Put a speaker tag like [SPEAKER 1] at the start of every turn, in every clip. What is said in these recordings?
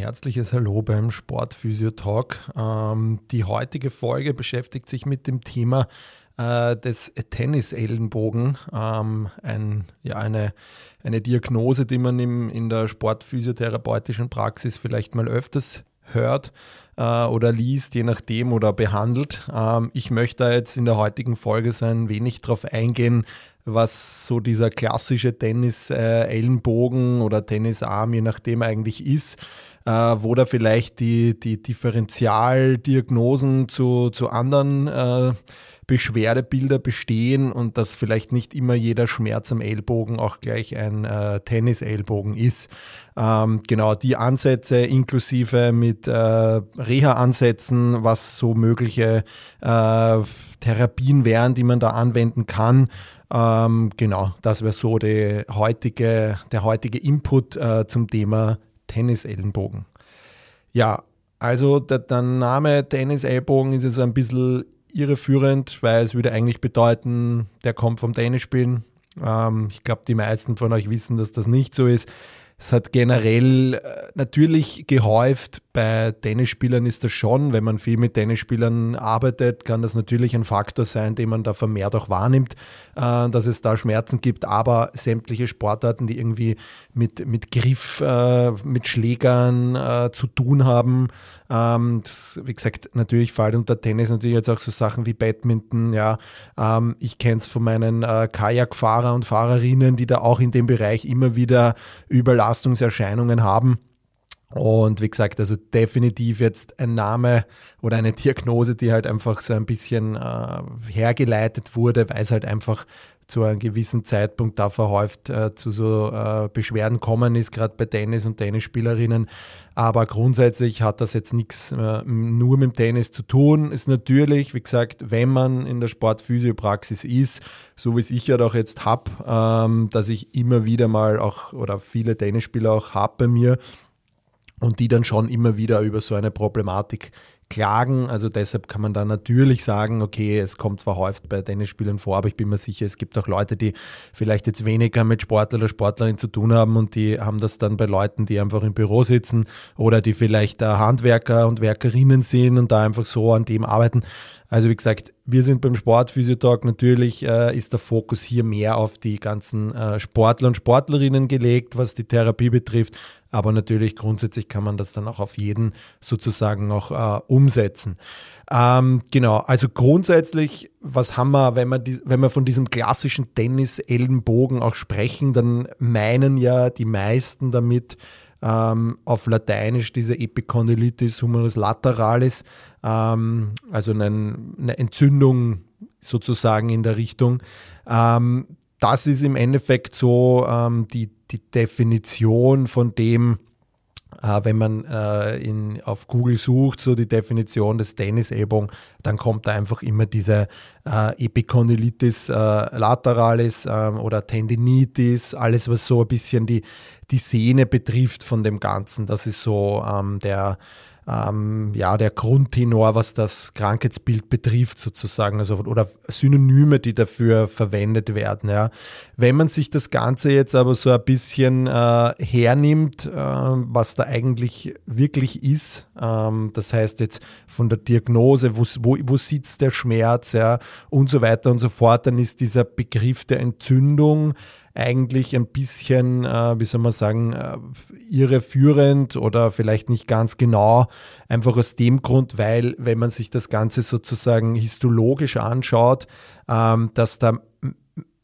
[SPEAKER 1] Herzliches Hallo beim Sportphysio Talk. Ähm, die heutige Folge beschäftigt sich mit dem Thema äh, des Tennisellenbogen. Ähm, ein, ja, eine, eine Diagnose, die man im, in der sportphysiotherapeutischen Praxis vielleicht mal öfters hört äh, oder liest, je nachdem, oder behandelt. Ähm, ich möchte jetzt in der heutigen Folge so ein wenig drauf eingehen, was so dieser klassische Tennis-Ellenbogen äh, oder Tennisarm, je nachdem eigentlich ist, äh, wo da vielleicht die, die Differentialdiagnosen zu, zu anderen äh, Beschwerdebilder bestehen und dass vielleicht nicht immer jeder Schmerz am Ellbogen auch gleich ein äh, Tennis-Ellbogen ist. Ähm, genau, die Ansätze inklusive mit äh, Reha-Ansätzen, was so mögliche äh, Therapien wären, die man da anwenden kann. Ähm, genau, das wäre so die heutige, der heutige Input äh, zum Thema Tennis-Ellenbogen. Ja, also der, der Name Tennis-Ellbogen ist so ein bisschen irreführend, weil es würde eigentlich bedeuten, der kommt vom Tennisspielen. Ähm, ich glaube, die meisten von euch wissen, dass das nicht so ist. Es hat generell äh, natürlich gehäuft, bei Tennisspielern ist das schon, wenn man viel mit Tennisspielern arbeitet, kann das natürlich ein Faktor sein, den man da vermehrt auch wahrnimmt, äh, dass es da Schmerzen gibt, aber sämtliche Sportarten, die irgendwie mit, mit Griff, äh, mit Schlägern zu tun haben, ähm, das, wie gesagt, natürlich fällt unter Tennis natürlich jetzt auch so Sachen wie Badminton, ja, ähm, ich kenne es von meinen Kajakfahrer und Fahrerinnen, die da auch in dem Bereich immer wieder überlassen Belastungserscheinungen haben. Und wie gesagt, also definitiv jetzt ein Name oder eine Diagnose, die halt einfach so ein bisschen äh, hergeleitet wurde, weil es halt einfach zu einem gewissen Zeitpunkt da verhäuft äh, zu so äh, Beschwerden kommen ist, gerade bei Tennis und Tennisspielerinnen. Aber grundsätzlich hat das jetzt nichts äh, nur mit dem Tennis zu tun. Ist natürlich, wie gesagt, wenn man in der Sportphysiopraxis ist, so wie es ich ja doch jetzt habe, ähm, dass ich immer wieder mal auch oder viele Tennisspieler auch habe bei mir, und die dann schon immer wieder über so eine Problematik klagen. Also deshalb kann man da natürlich sagen, okay, es kommt verhäuft bei Tennisspielern vor, aber ich bin mir sicher, es gibt auch Leute, die vielleicht jetzt weniger mit Sportler oder Sportlerin zu tun haben und die haben das dann bei Leuten, die einfach im Büro sitzen oder die vielleicht Handwerker und Werkerinnen sind und da einfach so an dem arbeiten. Also wie gesagt, wir sind beim Sportphysiotalk. Natürlich äh, ist der Fokus hier mehr auf die ganzen äh, Sportler und Sportlerinnen gelegt, was die Therapie betrifft. Aber natürlich grundsätzlich kann man das dann auch auf jeden sozusagen noch äh, umsetzen. Ähm, genau, also grundsätzlich, was haben wir, wenn wir, die, wenn wir von diesem klassischen Tennis-Ellenbogen auch sprechen, dann meinen ja die meisten damit, ähm, auf Lateinisch diese Epicondylitis humerus lateralis, ähm, also eine, eine, Entzündung sozusagen in der Richtung. Ähm, das ist im Endeffekt so ähm, die, die Definition von dem, äh, wenn man äh, in, auf Google sucht, so die Definition des Tennisellbogen, dann kommt da einfach immer diese äh, Epicondylitis äh, lateralis ähm, oder Tendinitis, alles was so ein bisschen die, die Sehne betrifft von dem Ganzen. Das ist so ähm, der ähm, ja, der Grundtenor, was das Krankheitsbild betrifft, sozusagen, also, oder Synonyme, die dafür verwendet werden. Ja. Wenn man sich das Ganze jetzt aber so ein bisschen äh, hernimmt, äh, was da eigentlich wirklich ist, ähm, das heißt jetzt von der Diagnose, wo, wo, wo sitzt der Schmerz ja, und so weiter und so fort, dann ist dieser Begriff der Entzündung eigentlich ein bisschen, äh, wie soll man sagen, äh, irreführend oder vielleicht nicht ganz genau. Einfach aus dem Grund, weil, wenn man sich das Ganze sozusagen histologisch anschaut, ähm, dass da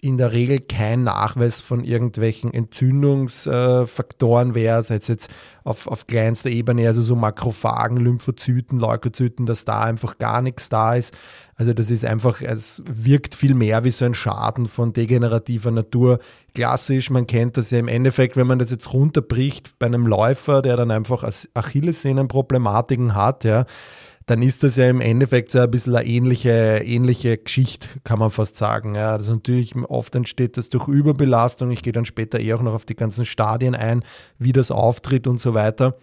[SPEAKER 1] in der Regel kein Nachweis von irgendwelchen Entzündungsfaktoren wäre, sei es jetzt auf, auf kleinster Ebene, also so Makrophagen, Lymphozyten, Leukozyten, dass da einfach gar nichts da ist. Also das ist einfach, es wirkt viel mehr wie so ein Schaden von degenerativer Natur. Klassisch, man kennt das ja im Endeffekt, wenn man das jetzt runterbricht bei einem Läufer, der dann einfach Achillessehnenproblematiken hat, ja, dann ist das ja im Endeffekt so ein bisschen eine ähnliche, ähnliche Geschichte, kann man fast sagen. Ja, also natürlich oft entsteht das durch Überbelastung. Ich gehe dann später eher auch noch auf die ganzen Stadien ein, wie das auftritt und so weiter.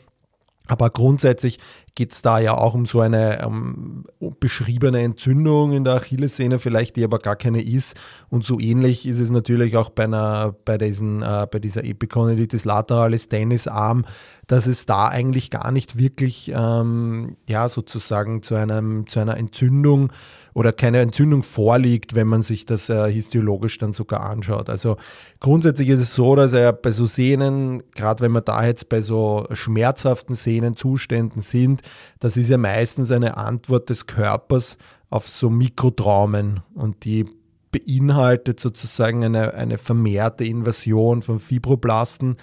[SPEAKER 1] Aber grundsätzlich geht es da ja auch um so eine um, beschriebene Entzündung in der Achillessehne, vielleicht die aber gar keine ist. Und so ähnlich ist es natürlich auch bei, einer, bei, diesen, äh, bei dieser Epicondylitis lateralis Tennisarm, dass es da eigentlich gar nicht wirklich ähm, ja, sozusagen zu, einem, zu einer Entzündung oder keine Entzündung vorliegt, wenn man sich das äh, histologisch dann sogar anschaut. Also grundsätzlich ist es so, dass er bei so Sehnen, gerade wenn wir da jetzt bei so schmerzhaften Sehnenzuständen sind, das ist ja meistens eine Antwort des Körpers auf so Mikrotraumen und die beinhaltet sozusagen eine, eine vermehrte Invasion von Fibroblasten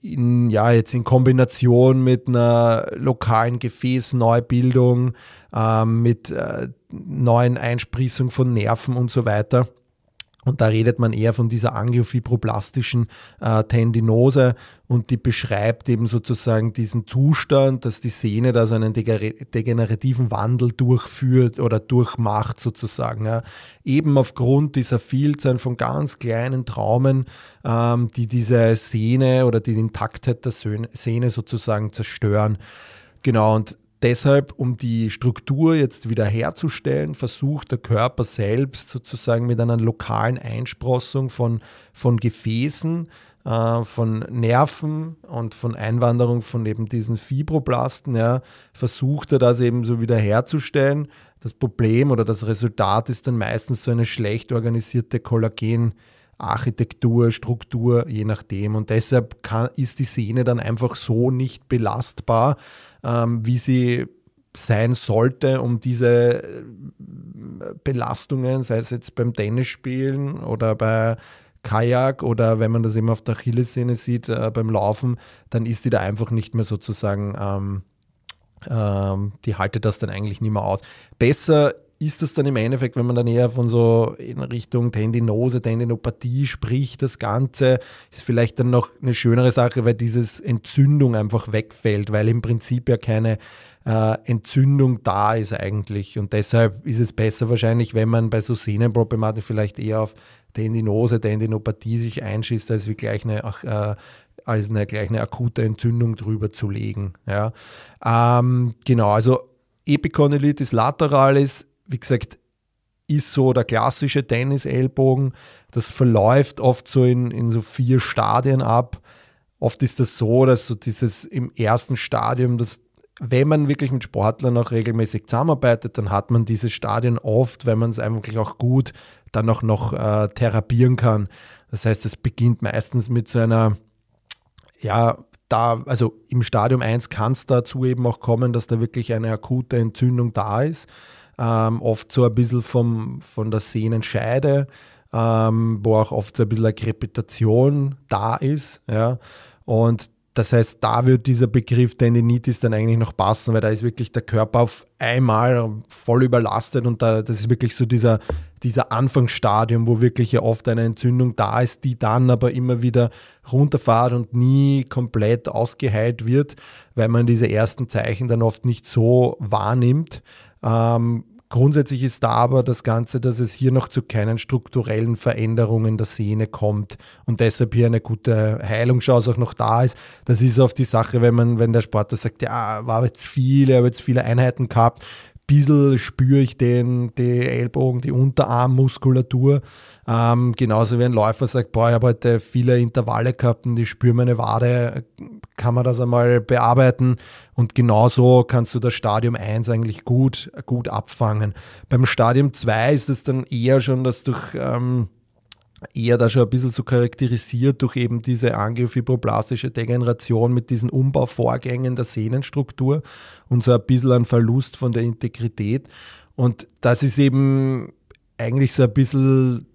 [SPEAKER 1] in, ja, jetzt in Kombination mit einer lokalen Gefäßneubildung, äh, mit äh, neuen Einsprießung von Nerven und so weiter. Und da redet man eher von dieser angiofibroblastischen äh, Tendinose und die beschreibt eben sozusagen diesen Zustand, dass die Sehne da so einen degenerativen Wandel durchführt oder durchmacht sozusagen. Ja. Eben aufgrund dieser Vielzahl von ganz kleinen Traumen, ähm, die diese Sehne oder die Intaktheit der Sehne sozusagen zerstören. Genau, und Deshalb, um die Struktur jetzt wieder herzustellen, versucht der Körper selbst sozusagen mit einer lokalen Einsprossung von, von Gefäßen, äh, von Nerven und von Einwanderung von eben diesen Fibroblasten, ja, versucht er das eben so wieder herzustellen. Das Problem oder das Resultat ist dann meistens so eine schlecht organisierte Kollagen- Architektur, Struktur, je nachdem. Und deshalb kann, ist die Sehne dann einfach so nicht belastbar, ähm, wie sie sein sollte, um diese äh, Belastungen, sei es jetzt beim Tennisspielen oder bei Kajak oder wenn man das eben auf der Achillessehne sieht, äh, beim Laufen, dann ist die da einfach nicht mehr sozusagen, ähm, ähm, die haltet das dann eigentlich nicht mehr aus. Besser ist das dann im Endeffekt, wenn man dann eher von so in Richtung Tendinose, Tendinopathie spricht, das Ganze ist vielleicht dann noch eine schönere Sache, weil dieses Entzündung einfach wegfällt, weil im Prinzip ja keine äh, Entzündung da ist eigentlich. Und deshalb ist es besser wahrscheinlich, wenn man bei so Sehnenproblematik vielleicht eher auf Tendinose, Tendinopathie sich einschießt, als wie gleich eine, äh, als eine, gleich eine akute Entzündung drüber zu legen. Ja. Ähm, genau, also Epicondylitis lateralis wie gesagt, ist so der klassische Tennis-Ellbogen. Das verläuft oft so in, in so vier Stadien ab. Oft ist das so, dass so dieses im ersten Stadium, das, wenn man wirklich mit Sportlern auch regelmäßig zusammenarbeitet, dann hat man diese Stadien oft, wenn man es eigentlich auch gut dann auch noch äh, therapieren kann. Das heißt, es beginnt meistens mit so einer, ja, da, also im Stadium 1 kann es dazu eben auch kommen, dass da wirklich eine akute Entzündung da ist ähm, oft so ein bisschen vom, von der Sehnenscheide, ähm, wo auch oft so ein bisschen eine Krepitation da ist. Ja. Und das heißt, da wird dieser Begriff Tendinitis dann eigentlich noch passen, weil da ist wirklich der Körper auf einmal voll überlastet und da, das ist wirklich so dieser, dieser Anfangsstadium, wo wirklich ja oft eine Entzündung da ist, die dann aber immer wieder runterfahrt und nie komplett ausgeheilt wird, weil man diese ersten Zeichen dann oft nicht so wahrnimmt. Ähm, grundsätzlich ist da aber das Ganze, dass es hier noch zu keinen strukturellen Veränderungen der Sehne kommt und deshalb hier eine gute Heilungschance auch noch da ist. Das ist oft die Sache, wenn man, wenn der Sportler sagt, ja, war jetzt viele, habe jetzt viele Einheiten gehabt, bisschen spüre ich den, die Ellbogen, die Unterarmmuskulatur. Ähm, genauso wie ein Läufer sagt, boah, ich habe heute viele Intervalle gehabt und ich spüre meine Wade, kann man das einmal bearbeiten. Und genauso kannst du das Stadium 1 eigentlich gut, gut abfangen. Beim Stadium 2 ist es dann eher schon, dass durch ähm, eher da schon ein bisschen so charakterisiert durch eben diese angiofibroblastische Degeneration mit diesen Umbauvorgängen der Sehnenstruktur und so ein bisschen ein Verlust von der Integrität. Und das ist eben eigentlich so ein bisschen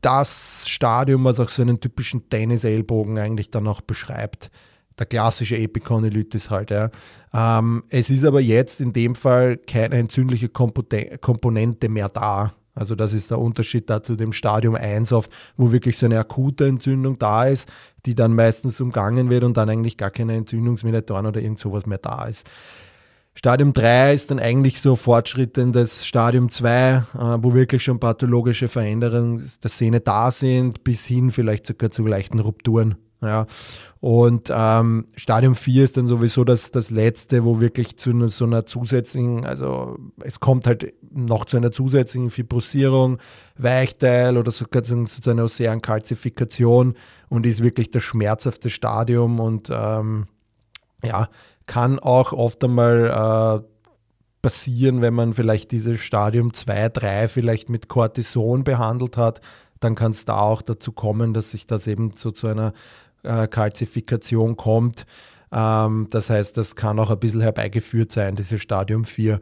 [SPEAKER 1] das Stadium, was auch so einen typischen Tennis-Ellbogen eigentlich dann auch beschreibt. Der klassische Epicondylitis halt. Ja. Ähm, es ist aber jetzt in dem Fall keine entzündliche Komponente mehr da. Also das ist der Unterschied da zu dem Stadium 1 oft, wo wirklich so eine akute Entzündung da ist, die dann meistens umgangen wird und dann eigentlich gar keine Entzündungsmediatoren oder irgend sowas mehr da ist. Stadium 3 ist dann eigentlich so fortschrittendes Stadium 2, äh, wo wirklich schon pathologische Veränderungen der Sehne da sind, bis hin vielleicht sogar zu leichten Rupturen. Ja. Und ähm, Stadium 4 ist dann sowieso das, das letzte, wo wirklich zu so einer zusätzlichen, also es kommt halt noch zu einer zusätzlichen Fibrosierung, Weichteil oder sogar zu, zu einer Ozeankalzifikation und ist wirklich das schmerzhafte Stadium und ähm, ja, kann auch oft einmal äh, passieren, wenn man vielleicht dieses Stadium 2, 3 vielleicht mit Cortison behandelt hat, dann kann es da auch dazu kommen, dass sich das eben so zu einer äh, Kalzifikation kommt. Ähm, das heißt, das kann auch ein bisschen herbeigeführt sein, dieses Stadium 4.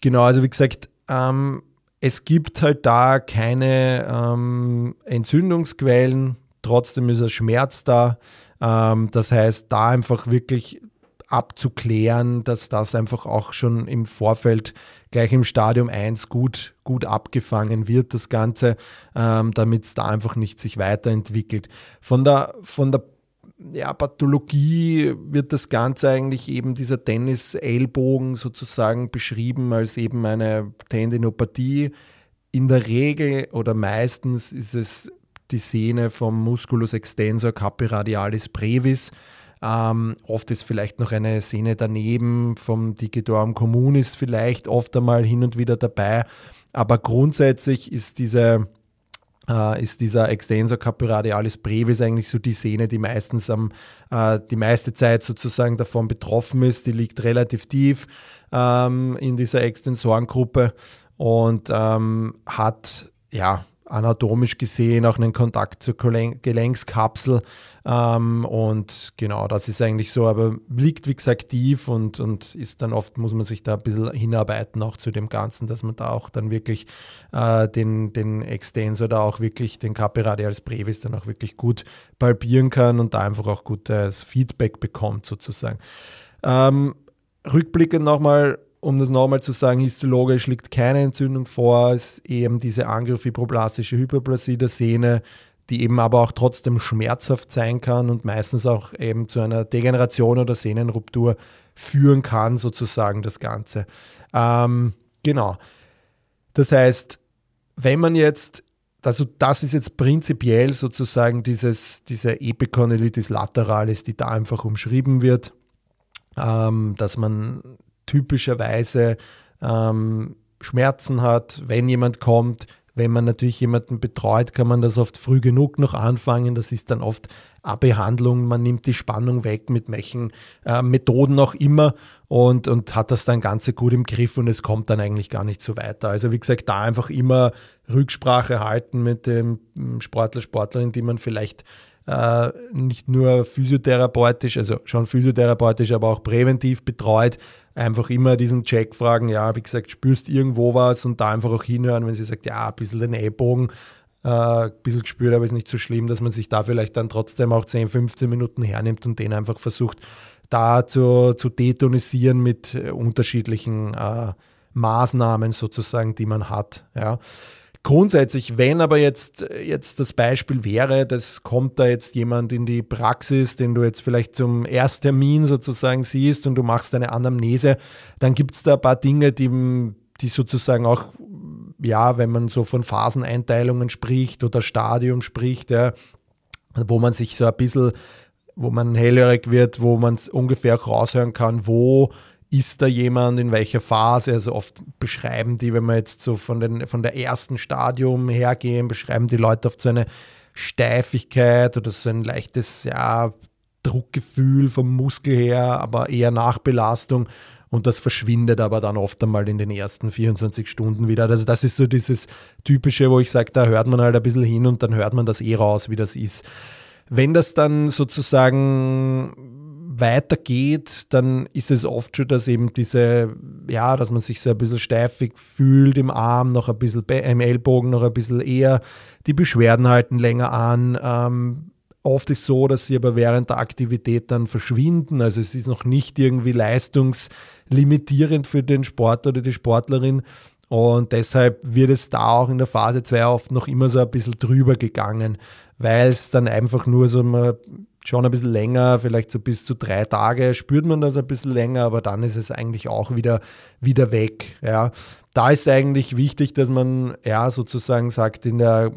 [SPEAKER 1] Genau, also wie gesagt, ähm, es gibt halt da keine ähm, Entzündungsquellen, trotzdem ist ein Schmerz da. Ähm, das heißt, da einfach wirklich abzuklären, dass das einfach auch schon im Vorfeld gleich im Stadium 1 gut, gut abgefangen wird, das Ganze, ähm, damit es da einfach nicht sich weiterentwickelt. Von der, von der ja, Pathologie wird das Ganze eigentlich eben dieser Tennis-Ellbogen sozusagen beschrieben als eben eine Tendinopathie. In der Regel oder meistens ist es die Sehne vom Musculus extensor capi radialis brevis. Ähm, oft ist vielleicht noch eine Sehne daneben vom Digitorum communis vielleicht oft einmal hin und wieder dabei. Aber grundsätzlich ist diese äh, ist dieser Extensor capiradialis brevis eigentlich so die Sehne, die meistens am, äh, die meiste Zeit sozusagen davon betroffen ist. Die liegt relativ tief ähm, in dieser Extensorengruppe und ähm, hat ja anatomisch gesehen auch einen Kontakt zur Gelenkskapsel. Ähm, und genau, das ist eigentlich so, aber liegt wie gesagt tief und, und ist dann oft, muss man sich da ein bisschen hinarbeiten auch zu dem Ganzen, dass man da auch dann wirklich äh, den, den Extensor da auch wirklich, den als brevis dann auch wirklich gut palpieren kann und da einfach auch gutes Feedback bekommt sozusagen. Ähm, rückblickend nochmal, um das nochmal zu sagen, histologisch liegt keine Entzündung vor, ist eben diese angiofibroblastische Hyperplasie der Sehne, die eben aber auch trotzdem schmerzhaft sein kann und meistens auch eben zu einer Degeneration oder Sehnenruptur führen kann, sozusagen das Ganze. Ähm, genau. Das heißt, wenn man jetzt, also das ist jetzt prinzipiell sozusagen dieses, diese Epicondylitis lateralis, die da einfach umschrieben wird, ähm, dass man typischerweise ähm, Schmerzen hat, wenn jemand kommt. Wenn man natürlich jemanden betreut, kann man das oft früh genug noch anfangen. Das ist dann oft eine Behandlung. Man nimmt die Spannung weg mit welchen äh, Methoden auch immer und, und hat das dann Ganze gut im Griff und es kommt dann eigentlich gar nicht so weiter. Also wie gesagt, da einfach immer Rücksprache halten mit dem Sportler, Sportlerin, die man vielleicht äh, nicht nur physiotherapeutisch, also schon physiotherapeutisch, aber auch präventiv betreut, einfach immer diesen Check fragen, ja, wie gesagt, spürst irgendwo was und da einfach auch hinhören, wenn sie sagt, ja, ein bisschen den Ellbogen, äh, ein bisschen gespürt, aber ist nicht so schlimm, dass man sich da vielleicht dann trotzdem auch 10, 15 Minuten hernimmt und den einfach versucht, da zu, zu detonisieren mit äh, unterschiedlichen äh, Maßnahmen sozusagen, die man hat. Ja. Grundsätzlich, wenn aber jetzt, jetzt das Beispiel wäre, das kommt da jetzt jemand in die Praxis, den du jetzt vielleicht zum Ersttermin sozusagen siehst und du machst eine Anamnese, dann gibt es da ein paar Dinge, die, die sozusagen auch, ja, wenn man so von Phaseneinteilungen spricht oder Stadium spricht, ja, wo man sich so ein bisschen, wo man hellhörig wird, wo man ungefähr raushören kann, wo ist da jemand in welcher Phase? Also oft beschreiben die, wenn wir jetzt so von, den, von der ersten Stadium hergehen, beschreiben die Leute oft so eine Steifigkeit oder so ein leichtes ja, Druckgefühl vom Muskel her, aber eher Nachbelastung. Und das verschwindet aber dann oft einmal in den ersten 24 Stunden wieder. Also das ist so dieses Typische, wo ich sage, da hört man halt ein bisschen hin und dann hört man das eh raus, wie das ist. Wenn das dann sozusagen weitergeht, dann ist es oft schon, dass eben diese, ja, dass man sich so ein bisschen steifig fühlt im Arm, noch ein bisschen im Ellbogen, noch ein bisschen eher. Die Beschwerden halten länger an. Ähm, oft ist so, dass sie aber während der Aktivität dann verschwinden. Also es ist noch nicht irgendwie leistungslimitierend für den Sportler oder die Sportlerin. Und deshalb wird es da auch in der Phase 2 oft noch immer so ein bisschen drüber gegangen, weil es dann einfach nur so schon ein bisschen länger, vielleicht so bis zu drei Tage spürt man das ein bisschen länger, aber dann ist es eigentlich auch wieder, wieder weg. Ja. Da ist eigentlich wichtig, dass man ja sozusagen sagt, in der,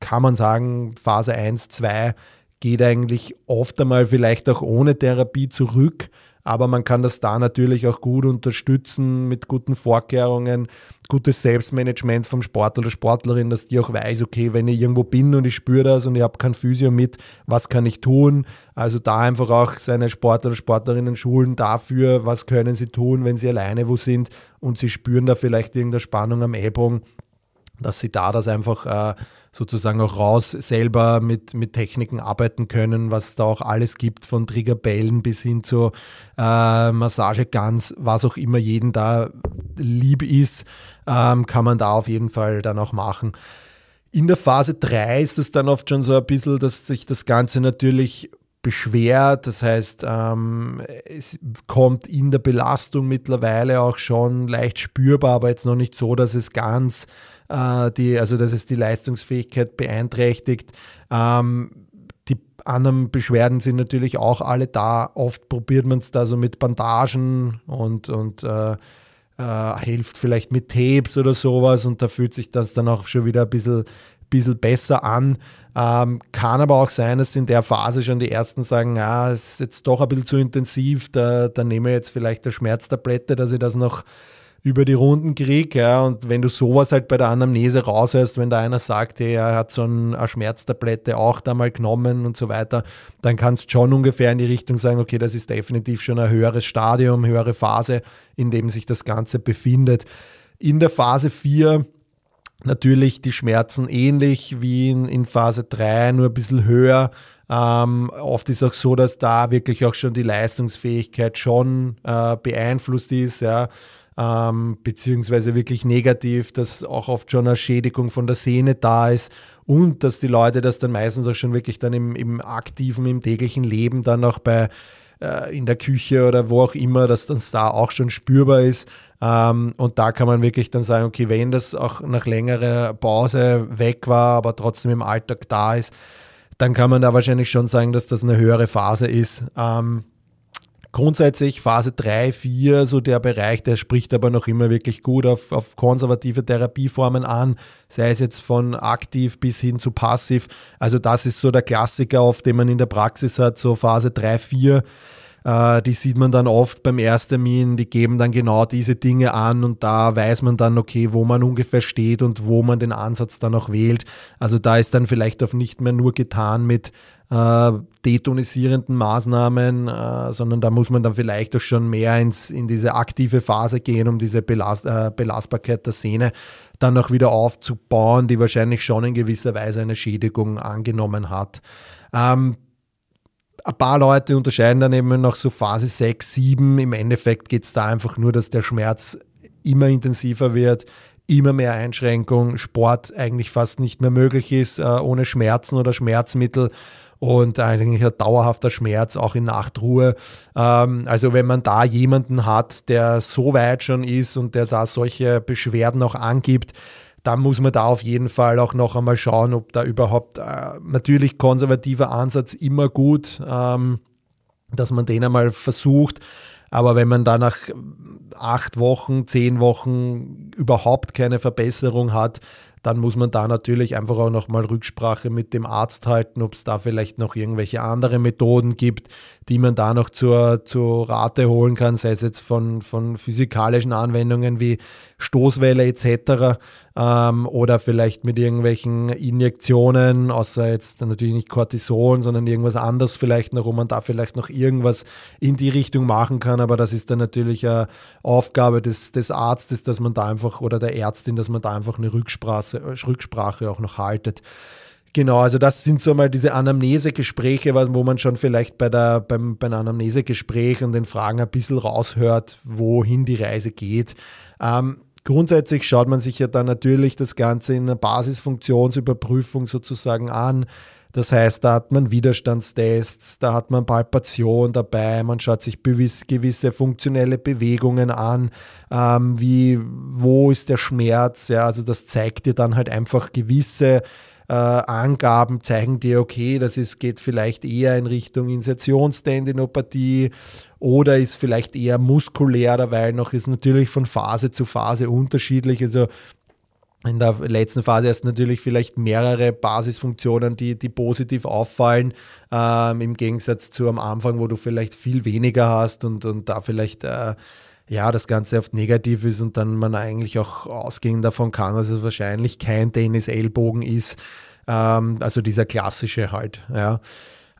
[SPEAKER 1] kann man sagen, Phase 1, 2 geht eigentlich oft einmal vielleicht auch ohne Therapie zurück, aber man kann das da natürlich auch gut unterstützen mit guten Vorkehrungen, gutes Selbstmanagement vom Sportler oder Sportlerin, dass die auch weiß, okay, wenn ich irgendwo bin und ich spüre das und ich habe kein Physio mit, was kann ich tun? Also da einfach auch seine Sportler oder Sportlerinnen schulen dafür, was können sie tun, wenn sie alleine wo sind und sie spüren da vielleicht irgendeine Spannung am Ellbogen dass sie da das einfach äh, sozusagen auch raus selber mit, mit Techniken arbeiten können, was da auch alles gibt, von Triggerbällen bis hin zu äh, Massageguns, was auch immer jeden da lieb ist, ähm, kann man da auf jeden Fall dann auch machen. In der Phase 3 ist es dann oft schon so ein bisschen, dass sich das Ganze natürlich beschwert. Das heißt, ähm, es kommt in der Belastung mittlerweile auch schon leicht spürbar, aber jetzt noch nicht so, dass es ganz äh, die, also dass es die Leistungsfähigkeit beeinträchtigt. Ähm, die anderen Beschwerden sind natürlich auch alle da. Oft probiert man es da so mit Bandagen und, und äh, äh, hilft vielleicht mit Tapes oder sowas und da fühlt sich das dann auch schon wieder ein bisschen, bisschen besser an. Ähm, kann aber auch sein, dass in der Phase schon die Ersten sagen, ja, es ist jetzt doch ein bisschen zu intensiv, da, da nehme ich jetzt vielleicht eine Schmerztablette, dass ich das noch über die Runden kriege. Ja, und wenn du sowas halt bei der Anamnese raushörst, wenn da einer sagt, er hat so eine Schmerztablette auch da mal genommen und so weiter, dann kannst du schon ungefähr in die Richtung sagen, okay, das ist definitiv schon ein höheres Stadium, höhere Phase, in dem sich das Ganze befindet. In der Phase 4 natürlich die Schmerzen ähnlich wie in, in Phase 3, nur ein bisschen höher. Ähm, oft ist auch so, dass da wirklich auch schon die Leistungsfähigkeit schon äh, beeinflusst ist. Ja ähm, beziehungsweise wirklich negativ, dass auch oft schon eine Schädigung von der Sehne da ist und dass die Leute das dann meistens auch schon wirklich dann im, im aktiven, im täglichen Leben dann auch bei äh, in der Küche oder wo auch immer, dass das da auch schon spürbar ist. Ähm, und da kann man wirklich dann sagen, okay, wenn das auch nach längerer Pause weg war, aber trotzdem im Alltag da ist, dann kann man da wahrscheinlich schon sagen, dass das eine höhere Phase ist. Ähm, grundsätzlich Phase 3, 4, so der Bereich, der spricht aber noch immer wirklich gut auf, auf konservative Therapieformen an, sei es jetzt von aktiv bis hin zu passiv. Also das ist so der Klassiker, auf den man in der Praxis hat, so Phase 3, 4 äh, die sieht man dann oft beim Ersttermin, die geben dann genau diese Dinge an und da weiß man dann, okay, wo man ungefähr steht und wo man den Ansatz dann auch wählt. Also da ist dann vielleicht auch nicht mehr nur getan mit äh, detonisierenden Maßnahmen, äh, sondern da muss man dann vielleicht auch schon mehr ins, in diese aktive Phase gehen, um diese Belast, äh, Belastbarkeit der Sehne dann auch wieder aufzubauen, die wahrscheinlich schon in gewisser Weise eine Schädigung angenommen hat. Ähm, ein paar Leute unterscheiden dann eben noch so Phase 6, 7. Im Endeffekt geht es da einfach nur, dass der Schmerz immer intensiver wird, immer mehr Einschränkung, Sport eigentlich fast nicht mehr möglich ist, äh, ohne Schmerzen oder Schmerzmittel und eigentlich ein dauerhafter Schmerz, auch in Nachtruhe. Ähm, also wenn man da jemanden hat, der so weit schon ist und der da solche Beschwerden auch angibt, dann muss man da auf jeden Fall auch noch einmal schauen, ob da überhaupt äh, natürlich konservativer Ansatz immer gut, ähm, dass man den einmal versucht. Aber wenn man da nach acht Wochen, zehn Wochen überhaupt keine Verbesserung hat, dann muss man da natürlich einfach auch nochmal Rücksprache mit dem Arzt halten, ob es da vielleicht noch irgendwelche andere Methoden gibt, die man da noch zur, zur Rate holen kann, sei es jetzt von, von physikalischen Anwendungen wie Stoßwelle etc. Ähm, oder vielleicht mit irgendwelchen Injektionen, außer jetzt natürlich nicht Cortison, sondern irgendwas anderes vielleicht noch, wo man da vielleicht noch irgendwas in die Richtung machen kann. Aber das ist dann natürlich eine Aufgabe des, des Arztes, dass man da einfach oder der Ärztin, dass man da einfach eine Rücksprache, Rücksprache auch noch haltet. Genau, also das sind so mal diese Anamnesegespräche, wo man schon vielleicht bei der, beim, beim Anamnesegespräch und den Fragen ein bisschen raushört, wohin die Reise geht. Ähm, grundsätzlich schaut man sich ja dann natürlich das Ganze in einer Basisfunktionsüberprüfung sozusagen an. Das heißt, da hat man Widerstandstests, da hat man Palpation dabei, man schaut sich gewisse funktionelle Bewegungen an, ähm, wie, wo ist der Schmerz, ja, also das zeigt dir dann halt einfach gewisse äh, Angaben zeigen dir, okay, das ist, geht vielleicht eher in Richtung Insertionstendinopathie oder ist vielleicht eher muskulär, weil noch ist natürlich von Phase zu Phase unterschiedlich. Also in der letzten Phase hast du natürlich vielleicht mehrere Basisfunktionen, die, die positiv auffallen, ähm, im Gegensatz zu am Anfang, wo du vielleicht viel weniger hast und, und da vielleicht äh, ja, das Ganze oft negativ ist und dann man eigentlich auch ausgehen davon kann, dass es wahrscheinlich kein Tennis-Ellbogen ist. Ähm, also dieser klassische halt. Ja.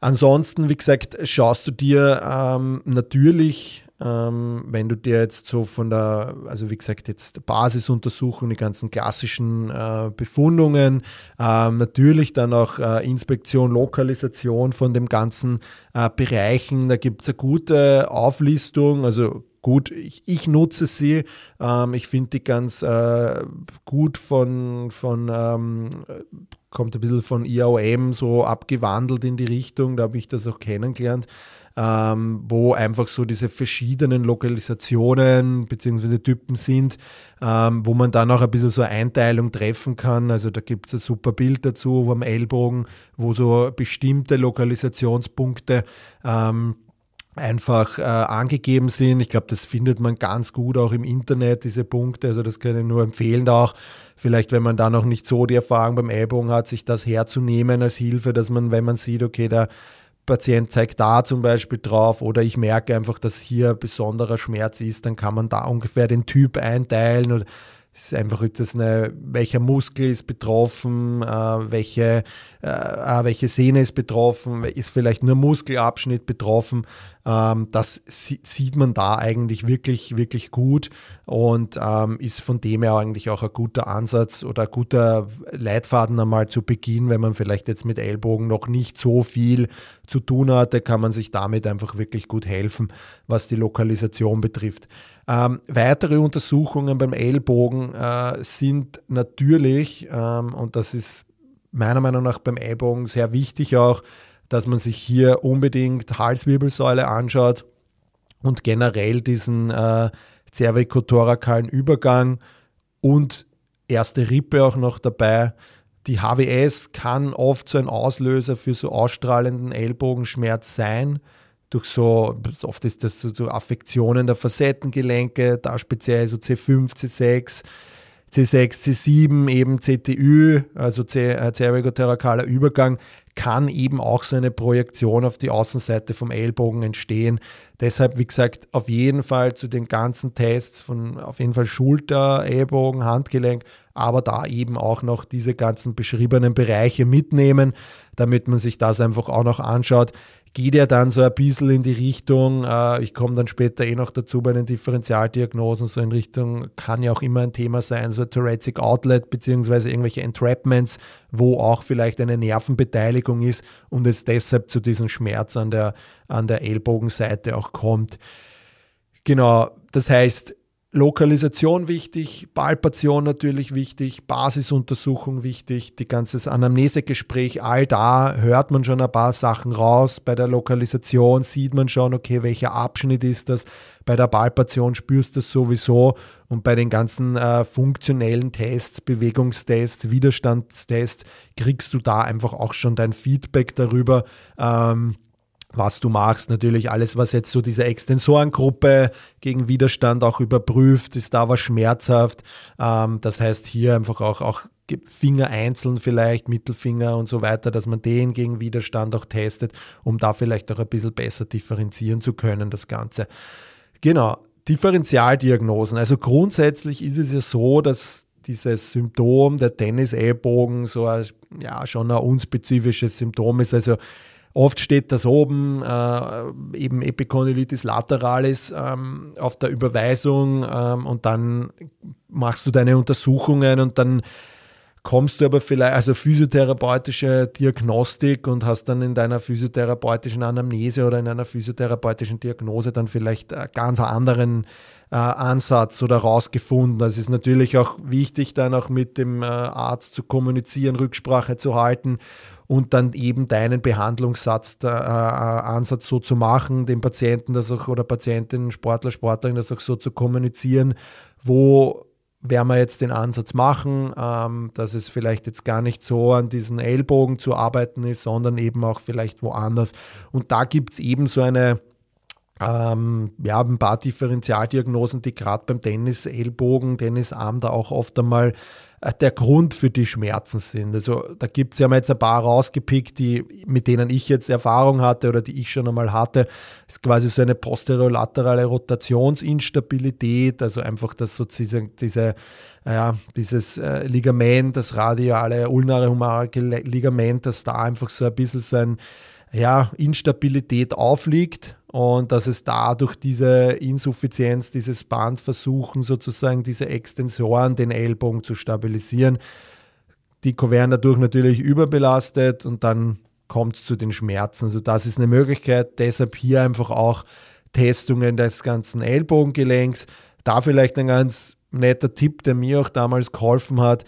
[SPEAKER 1] Ansonsten, wie gesagt, schaust du dir ähm, natürlich ähm, wenn du dir jetzt so von der, also wie gesagt, jetzt Basisuntersuchung, die ganzen klassischen äh, Befundungen, ähm, natürlich dann auch äh, Inspektion, Lokalisation von den ganzen äh, Bereichen, da gibt es eine gute Auflistung, also gut, ich, ich nutze sie. Ähm, ich finde die ganz äh, gut von, von ähm, kommt ein bisschen von IAOM so abgewandelt in die Richtung, da habe ich das auch kennengelernt. Ähm, wo einfach so diese verschiedenen Lokalisationen bzw. Typen sind, ähm, wo man dann auch ein bisschen so eine Einteilung treffen kann. Also da gibt es ein super Bild dazu am Ellbogen, wo so bestimmte Lokalisationspunkte ähm, einfach äh, angegeben sind. Ich glaube, das findet man ganz gut auch im Internet, diese Punkte. Also das kann ich nur empfehlen, auch vielleicht, wenn man da noch nicht so die Erfahrung beim Ellbogen hat, sich das herzunehmen als Hilfe, dass man, wenn man sieht, okay, der Patient zeigt da zum Beispiel drauf oder ich merke einfach, dass hier besonderer Schmerz ist, dann kann man da ungefähr den Typ einteilen oder es ist einfach das eine, welcher Muskel ist betroffen, äh, welche, äh, ah, welche Sehne ist betroffen, ist vielleicht nur Muskelabschnitt betroffen. Ähm, das sieht man da eigentlich wirklich, wirklich gut und ähm, ist von dem her eigentlich auch ein guter Ansatz oder ein guter Leitfaden einmal zu Beginn, wenn man vielleicht jetzt mit Ellbogen noch nicht so viel zu tun hatte, kann man sich damit einfach wirklich gut helfen, was die Lokalisation betrifft. Ähm, weitere Untersuchungen beim Ellbogen äh, sind natürlich, ähm, und das ist meiner Meinung nach beim Ellbogen sehr wichtig auch, dass man sich hier unbedingt Halswirbelsäule anschaut und generell diesen äh, cervicothorakalen Übergang und erste Rippe auch noch dabei. Die HWS kann oft so ein Auslöser für so ausstrahlenden Ellbogenschmerz sein durch so, oft ist das so, so Affektionen der Facettengelenke, da speziell so C5, C6, C6, C7, eben CTÜ, also äh, cervicotherakaler Übergang, kann eben auch so eine Projektion auf die Außenseite vom Ellbogen entstehen. Deshalb, wie gesagt, auf jeden Fall zu den ganzen Tests von auf jeden Fall Schulter, Ellbogen, Handgelenk, aber da eben auch noch diese ganzen beschriebenen Bereiche mitnehmen, damit man sich das einfach auch noch anschaut geht ja dann so ein bisschen in die Richtung, äh, ich komme dann später eh noch dazu bei den Differentialdiagnosen, so in Richtung, kann ja auch immer ein Thema sein, so Thoracic Outlet beziehungsweise irgendwelche Entrapments, wo auch vielleicht eine Nervenbeteiligung ist und es deshalb zu diesem Schmerz an der, an der Ellbogenseite auch kommt. Genau, das heißt, Lokalisation wichtig, Palpation natürlich wichtig, Basisuntersuchung wichtig, die ganze Anamnesegespräch, all da hört man schon ein paar Sachen raus. Bei der Lokalisation sieht man schon, okay, welcher Abschnitt ist das. Bei der Palpation spürst du das sowieso. Und bei den ganzen äh, funktionellen Tests, Bewegungstests, Widerstandstests, kriegst du da einfach auch schon dein Feedback darüber. Ähm, was du machst. Natürlich alles, was jetzt so diese Extensorengruppe gegen Widerstand auch überprüft, ist da was schmerzhaft. Ähm, das heißt hier einfach auch, auch Finger einzeln vielleicht, Mittelfinger und so weiter, dass man den gegen Widerstand auch testet, um da vielleicht auch ein bisschen besser differenzieren zu können, das Ganze. Genau, Differentialdiagnosen. Also grundsätzlich ist es ja so, dass dieses Symptom der Tennis-Ellbogen so ein, ja, schon ein unspezifisches Symptom ist. Also Oft steht das oben, äh, eben Epicondylitis lateralis ähm, auf der Überweisung ähm, und dann machst du deine Untersuchungen und dann kommst du aber vielleicht, also physiotherapeutische Diagnostik und hast dann in deiner physiotherapeutischen Anamnese oder in einer physiotherapeutischen Diagnose dann vielleicht einen ganz anderen äh, Ansatz oder rausgefunden. Das ist natürlich auch wichtig, dann auch mit dem äh, Arzt zu kommunizieren, Rücksprache zu halten und dann eben deinen Behandlungssatz, äh, Ansatz so zu machen, dem Patienten das auch oder Patientin, Sportler, Sportlerin das auch so zu kommunizieren, wo werden wir jetzt den Ansatz machen, ähm, dass es vielleicht jetzt gar nicht so an diesen Ellbogen zu arbeiten ist, sondern eben auch vielleicht woanders. Und da gibt es eben so eine, ähm, ja, ein paar Differentialdiagnosen, die gerade beim Tennis Ellbogen, Tennisarm da auch oft einmal äh, der Grund für die Schmerzen sind. Also da gibt es ja mal jetzt ein paar rausgepickt, die, mit denen ich jetzt Erfahrung hatte oder die ich schon einmal hatte. Das ist quasi so eine posterolaterale Rotationsinstabilität, also einfach das sozusagen diese, ja, dieses äh, Ligament, das radiale ulnare humare Ligament, das da einfach so ein bisschen so ein ja, Instabilität aufliegt und dass es dadurch diese Insuffizienz, dieses Band versuchen, sozusagen diese Extensoren, den Ellbogen zu stabilisieren. Die werden dadurch natürlich überbelastet und dann kommt es zu den Schmerzen. Also das ist eine Möglichkeit, deshalb hier einfach auch Testungen des ganzen Ellbogengelenks. Da vielleicht ein ganz netter Tipp, der mir auch damals geholfen hat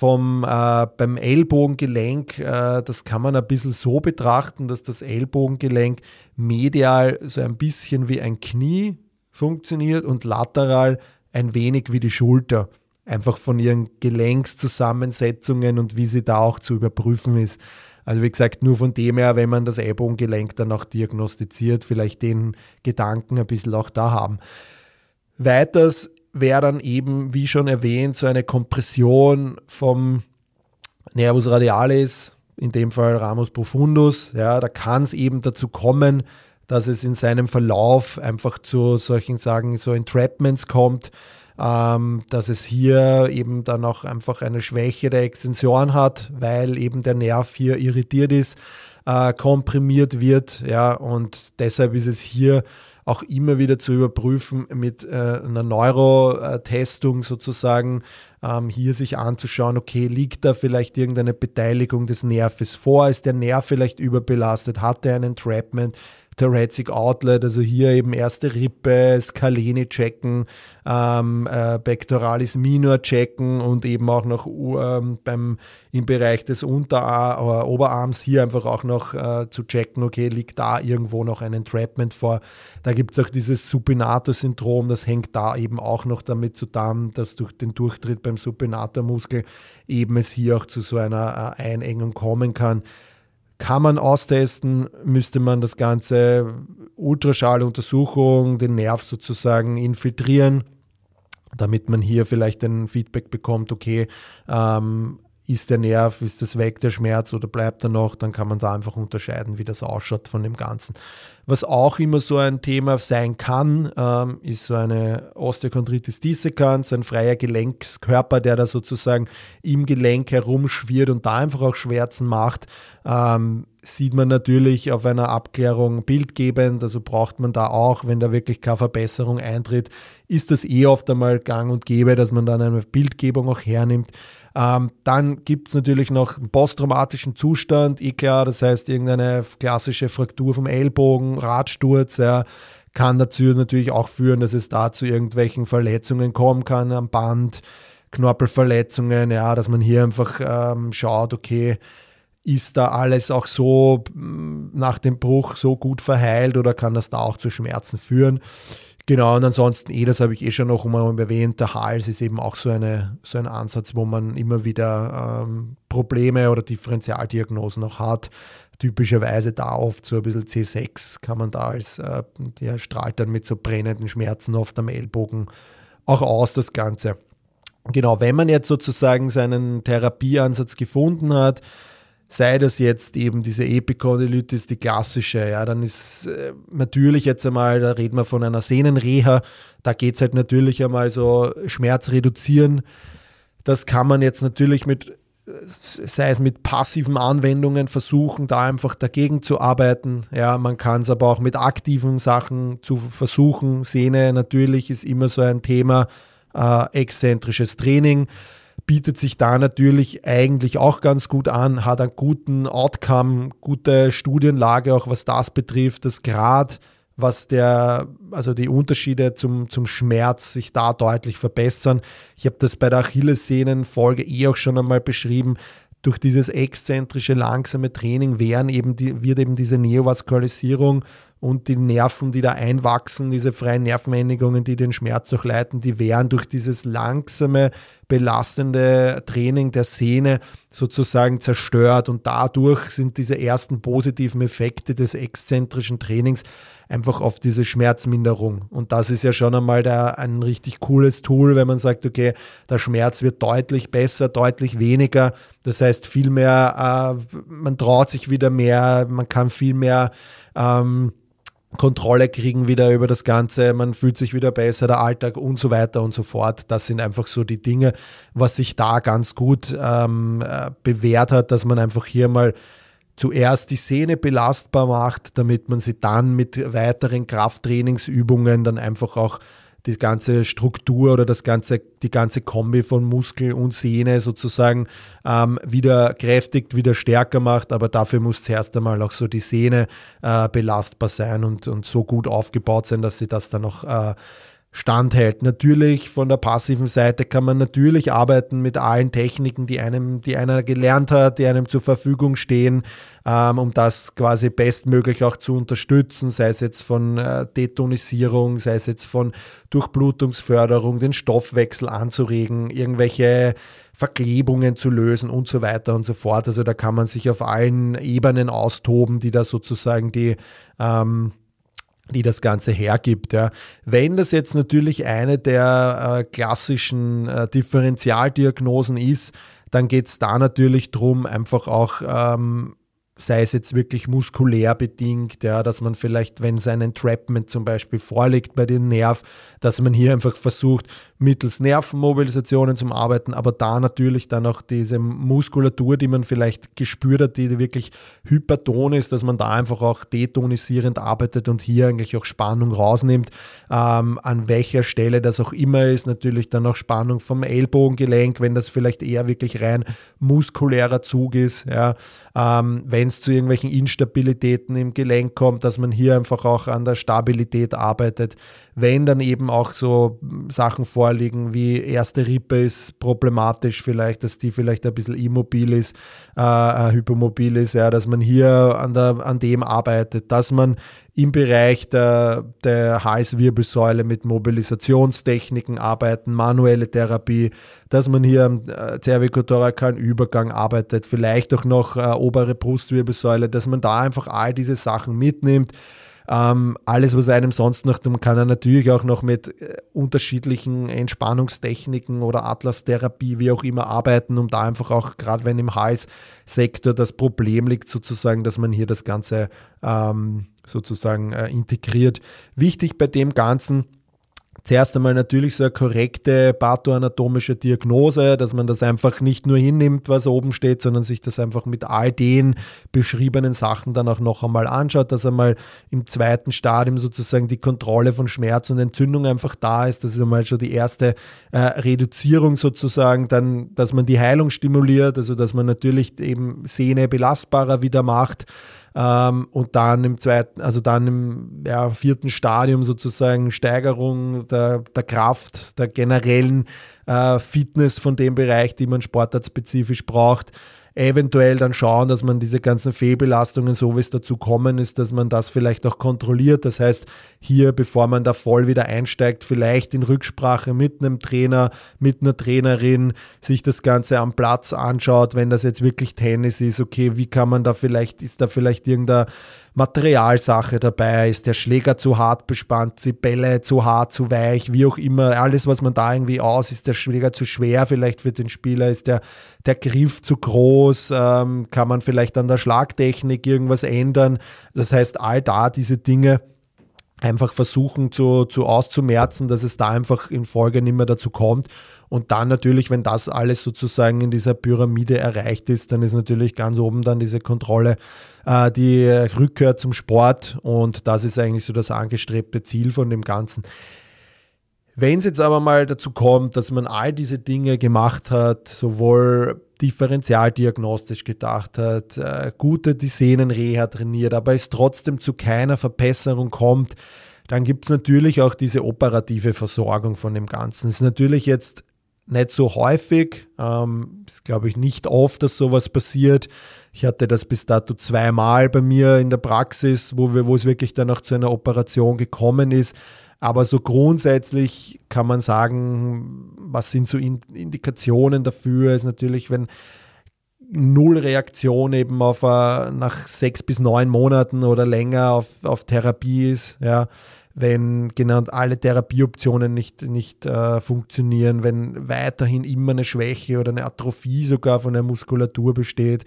[SPEAKER 1] vom, äh, beim Ellbogengelenk, äh, das kann man ein bisschen so betrachten, dass das Ellbogengelenk medial so ein bisschen wie ein Knie funktioniert und lateral ein wenig wie die Schulter. Einfach von ihren Gelenkszusammensetzungen und wie sie da auch zu überprüfen ist. Also wie gesagt, nur von dem her, wenn man das Ellbogengelenk dann auch diagnostiziert, vielleicht den Gedanken ein bisschen auch da haben. Weiters wäre dann eben, wie schon erwähnt, so eine Kompression vom Nervus radialis, in dem Fall Ramus profundus. Ja, da kann es eben dazu kommen, dass es in seinem Verlauf einfach zu solchen, sagen, so Entrapments kommt, ähm, dass es hier eben dann auch einfach eine Schwäche der Extensionen hat, weil eben der Nerv hier irritiert ist, äh, komprimiert wird. Ja, und deshalb ist es hier auch immer wieder zu überprüfen mit äh, einer Neurotestung sozusagen, ähm, hier sich anzuschauen, okay, liegt da vielleicht irgendeine Beteiligung des Nerves vor? Ist der Nerv vielleicht überbelastet? Hat er ein Entrapment? Thoracic Outlet, also hier eben erste Rippe, Scaleni checken, ähm, äh, Pectoralis Minor checken und eben auch noch ähm, beim, im Bereich des Unterar äh, Oberarms hier einfach auch noch äh, zu checken, okay, liegt da irgendwo noch ein Entrapment vor. Da gibt es auch dieses Supinator-Syndrom, das hängt da eben auch noch damit zusammen, dass durch den Durchtritt beim Supinatormuskel eben es hier auch zu so einer äh, Einengung kommen kann kann man austesten, müsste man das Ganze Ultraschalluntersuchung, den Nerv sozusagen infiltrieren, damit man hier vielleicht ein Feedback bekommt, okay, ähm, ist der Nerv, ist das weg, der Schmerz oder bleibt er noch, dann kann man da einfach unterscheiden, wie das ausschaut von dem Ganzen. Was auch immer so ein Thema sein kann, ähm, ist so eine Osteochondritis dissecans, ein freier Gelenkskörper, der da sozusagen im Gelenk herumschwirrt und da einfach auch Schmerzen macht. Ähm, sieht man natürlich auf einer Abklärung bildgebend, also braucht man da auch, wenn da wirklich keine Verbesserung eintritt, ist das eh oft einmal gang und gäbe, dass man dann eine Bildgebung auch hernimmt. Ähm, dann gibt es natürlich noch einen posttraumatischen Zustand, klar, das heißt irgendeine klassische Fraktur vom Ellbogen, Radsturz, ja, kann dazu natürlich auch führen, dass es da zu irgendwelchen Verletzungen kommen kann am Band, Knorpelverletzungen, ja, dass man hier einfach ähm, schaut, okay, ist da alles auch so mm, nach dem Bruch so gut verheilt oder kann das da auch zu Schmerzen führen? Genau, und ansonsten, eh, das habe ich eh schon noch mal erwähnt, der Hals ist eben auch so, eine, so ein Ansatz, wo man immer wieder ähm, Probleme oder Differentialdiagnosen auch hat. Typischerweise da oft so ein bisschen C6 kann man da als, äh, der strahlt dann mit so brennenden Schmerzen oft am Ellbogen auch aus, das Ganze. Genau, wenn man jetzt sozusagen seinen Therapieansatz gefunden hat, sei das jetzt eben diese Epikondylitis, die klassische, ja, dann ist äh, natürlich jetzt einmal, da reden wir von einer Sehnenreha, da geht es halt natürlich einmal so Schmerz reduzieren. Das kann man jetzt natürlich mit, sei es mit passiven Anwendungen versuchen, da einfach dagegen zu arbeiten. Ja, man kann es aber auch mit aktiven Sachen zu versuchen. Sehne natürlich ist immer so ein Thema, äh, exzentrisches Training bietet sich da natürlich eigentlich auch ganz gut an, hat einen guten Outcome, gute Studienlage, auch was das betrifft, dass gerade was der, also die Unterschiede zum, zum Schmerz sich da deutlich verbessern. Ich habe das bei der Achillessehnenfolge eh auch schon einmal beschrieben. Durch dieses exzentrische, langsame Training werden eben die, wird eben diese Neovaskularisierung und die Nerven, die da einwachsen, diese freien Nervenendigungen, die den Schmerz auch leiten, die werden durch dieses langsame, belastende Training der Sehne sozusagen zerstört und dadurch sind diese ersten positiven Effekte des exzentrischen Trainings einfach auf diese Schmerzminderung. Und das ist ja schon einmal der, ein richtig cooles Tool, wenn man sagt, okay, der Schmerz wird deutlich besser, deutlich weniger. Das heißt, viel mehr, äh, man traut sich wieder mehr, man kann viel mehr ähm, Kontrolle kriegen wieder über das Ganze, man fühlt sich wieder besser, der Alltag und so weiter und so fort. Das sind einfach so die Dinge, was sich da ganz gut ähm, äh, bewährt hat, dass man einfach hier mal zuerst die Sehne belastbar macht, damit man sie dann mit weiteren Krafttrainingsübungen dann einfach auch die ganze Struktur oder das ganze, die ganze Kombi von Muskel und Sehne sozusagen ähm, wieder kräftigt, wieder stärker macht. Aber dafür muss zuerst einmal auch so die Sehne äh, belastbar sein und, und so gut aufgebaut sein, dass sie das dann auch äh, standhält. Natürlich von der passiven Seite kann man natürlich arbeiten mit allen Techniken, die einem, die einer gelernt hat, die einem zur Verfügung stehen, ähm, um das quasi bestmöglich auch zu unterstützen, sei es jetzt von äh, Detonisierung, sei es jetzt von Durchblutungsförderung, den Stoffwechsel anzuregen, irgendwelche Verklebungen zu lösen und so weiter und so fort. Also da kann man sich auf allen Ebenen austoben, die da sozusagen die ähm, die das Ganze hergibt. Ja. Wenn das jetzt natürlich eine der äh, klassischen äh, Differentialdiagnosen ist, dann geht es da natürlich darum, einfach auch ähm, sei es jetzt wirklich muskulär bedingt, ja, dass man vielleicht, wenn sein Entrapment zum Beispiel vorliegt bei dem Nerv, dass man hier einfach versucht, mittels Nervenmobilisationen zum Arbeiten, aber da natürlich dann auch diese Muskulatur, die man vielleicht gespürt hat, die wirklich hyperton ist, dass man da einfach auch detonisierend arbeitet und hier eigentlich auch Spannung rausnimmt, ähm, an welcher Stelle das auch immer ist, natürlich dann auch Spannung vom Ellbogengelenk, wenn das vielleicht eher wirklich rein muskulärer Zug ist, ja, ähm, wenn es zu irgendwelchen Instabilitäten im Gelenk kommt, dass man hier einfach auch an der Stabilität arbeitet, wenn dann eben auch so Sachen vorliegen wie erste Rippe ist problematisch vielleicht, dass die vielleicht ein bisschen immobil ist, äh, äh, hypermobil ist, ja, dass man hier an, der, an dem arbeitet, dass man im Bereich der, der Halswirbelsäule mit Mobilisationstechniken arbeiten, manuelle Therapie, dass man hier am äh, cervicothoracalen Übergang arbeitet, vielleicht auch noch äh, obere Brustwirbelsäule, dass man da einfach all diese Sachen mitnimmt. Ähm, alles, was einem sonst noch, man kann er natürlich auch noch mit äh, unterschiedlichen Entspannungstechniken oder Atlas-Therapie, wie auch immer, arbeiten, um da einfach auch, gerade wenn im Halssektor das Problem liegt, sozusagen, dass man hier das Ganze ähm, sozusagen äh, integriert. Wichtig bei dem Ganzen, zuerst einmal natürlich so eine korrekte pathoanatomische Diagnose, dass man das einfach nicht nur hinnimmt, was oben steht, sondern sich das einfach mit all den beschriebenen Sachen dann auch noch einmal anschaut, dass einmal im zweiten Stadium sozusagen die Kontrolle von Schmerz und Entzündung einfach da ist. Das ist einmal schon die erste äh, Reduzierung sozusagen, dann, dass man die Heilung stimuliert, also dass man natürlich eben Sehne belastbarer wieder macht. Ähm, und dann im zweiten, also dann im ja, vierten Stadium sozusagen Steigerung der, der Kraft, der generellen äh, Fitness von dem Bereich, die man sportartspezifisch braucht eventuell dann schauen, dass man diese ganzen Fehlbelastungen, so wie es dazu kommen ist, dass man das vielleicht auch kontrolliert. Das heißt, hier, bevor man da voll wieder einsteigt, vielleicht in Rücksprache mit einem Trainer, mit einer Trainerin, sich das Ganze am Platz anschaut, wenn das jetzt wirklich Tennis ist, okay, wie kann man da vielleicht, ist da vielleicht irgendein Materialsache dabei, ist der Schläger zu hart bespannt, die Bälle zu hart, zu weich, wie auch immer, alles, was man da irgendwie aus, ist der Schläger zu schwer vielleicht für den Spieler, ist der, der Griff zu groß, ähm, kann man vielleicht an der Schlagtechnik irgendwas ändern. Das heißt, all da diese Dinge einfach versuchen zu, zu auszumerzen, dass es da einfach in Folge nicht mehr dazu kommt. Und dann natürlich, wenn das alles sozusagen in dieser Pyramide erreicht ist, dann ist natürlich ganz oben dann diese Kontrolle, äh, die Rückkehr zum Sport. Und das ist eigentlich so das angestrebte Ziel von dem Ganzen. Wenn es jetzt aber mal dazu kommt, dass man all diese Dinge gemacht hat, sowohl differentialdiagnostisch gedacht hat, äh, gute die Sehnenreha trainiert, aber es trotzdem zu keiner Verbesserung kommt, dann gibt es natürlich auch diese operative Versorgung von dem Ganzen. Es ist natürlich jetzt nicht so häufig, ähm, ist glaube ich nicht oft, dass sowas passiert. Ich hatte das bis dato zweimal bei mir in der Praxis, wo, wir, wo es wirklich dann auch zu einer Operation gekommen ist. Aber so grundsätzlich kann man sagen, was sind so Indikationen dafür, ist natürlich, wenn null Reaktion eben auf uh, nach sechs bis neun Monaten oder länger auf, auf Therapie ist, ja, wenn genau alle Therapieoptionen nicht, nicht äh, funktionieren, wenn weiterhin immer eine Schwäche oder eine Atrophie sogar von der Muskulatur besteht,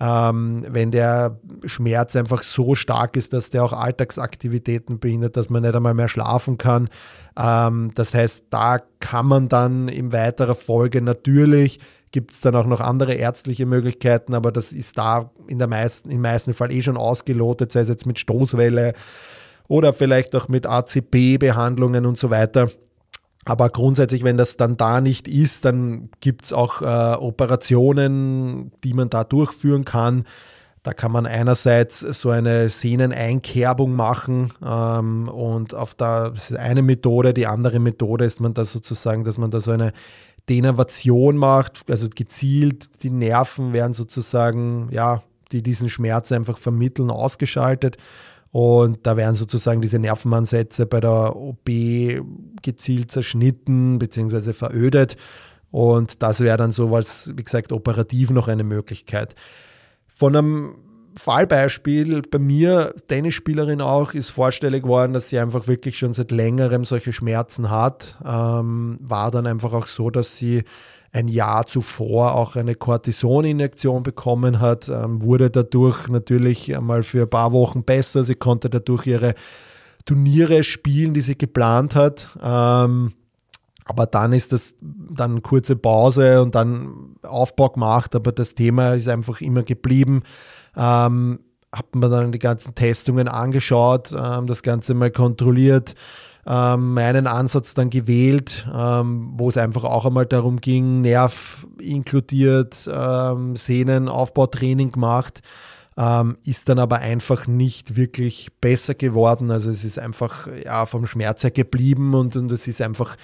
[SPEAKER 1] ähm, wenn der Schmerz einfach so stark ist, dass der auch Alltagsaktivitäten behindert, dass man nicht einmal mehr schlafen kann. Ähm, das heißt, da kann man dann in weiterer Folge natürlich gibt es dann auch noch andere ärztliche Möglichkeiten, aber das ist da in der meisten, im meisten Fall eh schon ausgelotet, sei es jetzt mit Stoßwelle oder vielleicht auch mit ACP-Behandlungen und so weiter. Aber grundsätzlich, wenn das dann da nicht ist, dann gibt es auch äh, Operationen, die man da durchführen kann. Da kann man einerseits so eine Sehneneinkerbung machen ähm, und auf der das ist eine Methode, die andere Methode ist man da sozusagen, dass man da so eine Denervation macht, also gezielt die Nerven werden sozusagen, ja, die diesen Schmerz einfach vermitteln, ausgeschaltet und da werden sozusagen diese Nervenansätze bei der OP gezielt zerschnitten bzw. verödet. Und das wäre dann sowas, wie gesagt, operativ noch eine Möglichkeit. Von einem Fallbeispiel bei mir, Tennisspielerin auch, ist vorstellig geworden, dass sie einfach wirklich schon seit längerem solche Schmerzen hat. Ähm, war dann einfach auch so, dass sie ein Jahr zuvor auch eine Cortisoninjektion bekommen hat, ähm, wurde dadurch natürlich einmal für ein paar Wochen besser. Sie konnte dadurch ihre Turniere spielen, die sie geplant hat. Ähm, aber dann ist das dann kurze Pause und dann Aufbau gemacht, aber das Thema ist einfach immer geblieben. Ähm, hat man dann die ganzen Testungen angeschaut, das Ganze mal kontrolliert ähm, meinen Ansatz dann gewählt, ähm, wo es einfach auch einmal darum ging, Nerv inkludiert, ähm, Sehnenaufbautraining gemacht. Ähm, ist dann aber einfach nicht wirklich besser geworden. Also es ist einfach ja, vom Schmerz her geblieben und, und es ist einfach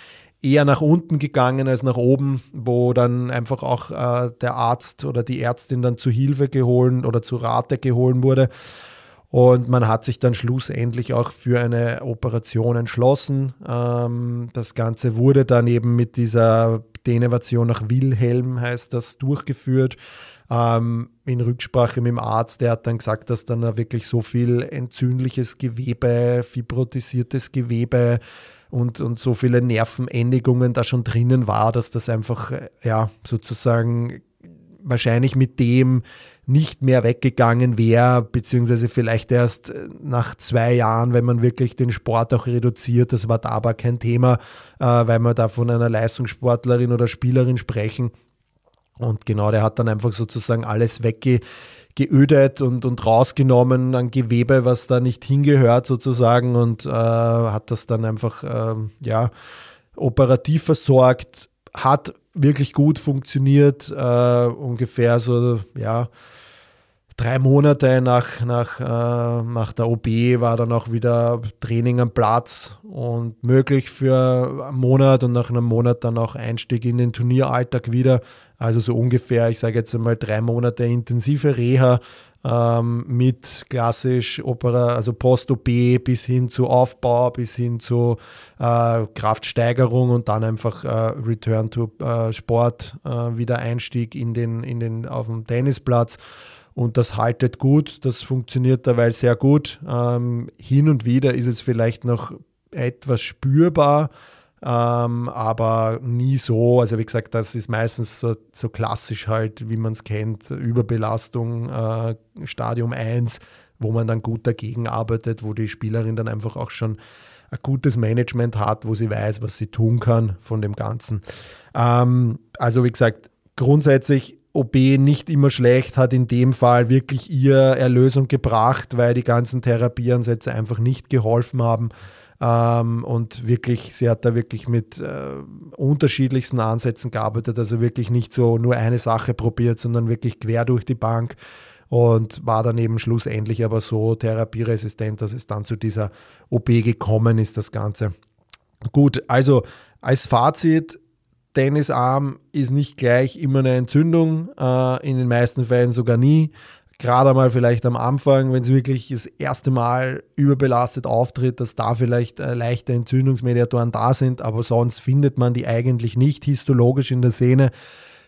[SPEAKER 1] eher nach unten gegangen als nach oben, wo dann einfach auch äh, der Arzt oder die Ärztin dann zu Hilfe geholt oder zu Rate geholt wurde. Und man hat sich dann schlussendlich auch für eine Operation entschlossen. Ähm, das Ganze wurde dann eben mit dieser Denevation nach Wilhelm, heißt das, durchgeführt. Ähm, in Rücksprache mit dem Arzt, der hat dann gesagt, dass dann wirklich so viel entzündliches Gewebe, fibrotisiertes Gewebe und, und so viele Nervenendigungen da schon drinnen war, dass das einfach, ja, sozusagen wahrscheinlich mit dem nicht mehr weggegangen wäre, beziehungsweise vielleicht erst äh, nach zwei Jahren, wenn man wirklich den Sport auch reduziert. Das war da aber kein Thema, äh, weil wir da von einer Leistungssportlerin oder Spielerin sprechen. Und genau, der hat dann einfach sozusagen alles weggeödet und, und rausgenommen an Gewebe, was da nicht hingehört sozusagen und äh, hat das dann einfach, äh, ja, operativ versorgt, hat wirklich gut funktioniert, äh, ungefähr so, ja, drei Monate nach, nach, äh, nach der OB war dann auch wieder Training am Platz und möglich für einen Monat und nach einem Monat dann auch Einstieg in den Turnieralltag wieder. Also so ungefähr, ich sage jetzt einmal drei Monate intensive Reha ähm, mit klassisch Opera, also Post-OP bis hin zu Aufbau, bis hin zu äh, Kraftsteigerung und dann einfach äh, Return to äh, Sport, äh, wieder Einstieg in den, in den, auf dem Tennisplatz und das haltet gut, das funktioniert dabei sehr gut. Ähm, hin und wieder ist es vielleicht noch etwas spürbar, ähm, aber nie so. Also wie gesagt, das ist meistens so, so klassisch halt, wie man es kennt, Überbelastung, äh, Stadium 1, wo man dann gut dagegen arbeitet, wo die Spielerin dann einfach auch schon ein gutes Management hat, wo sie weiß, was sie tun kann von dem Ganzen. Ähm, also wie gesagt, grundsätzlich OB nicht immer schlecht, hat in dem Fall wirklich ihr Erlösung gebracht, weil die ganzen Therapieansätze einfach nicht geholfen haben. Ähm, und wirklich, sie hat da wirklich mit äh, unterschiedlichsten Ansätzen gearbeitet, also wirklich nicht so nur eine Sache probiert, sondern wirklich quer durch die Bank und war dann eben schlussendlich aber so therapieresistent, dass es dann zu dieser OP gekommen ist, das Ganze. Gut, also als Fazit, Tennisarm ist nicht gleich immer eine Entzündung, äh, in den meisten Fällen sogar nie. Gerade mal vielleicht am Anfang, wenn es wirklich das erste Mal überbelastet auftritt, dass da vielleicht äh, leichte Entzündungsmediatoren da sind, aber sonst findet man die eigentlich nicht histologisch in der Sehne.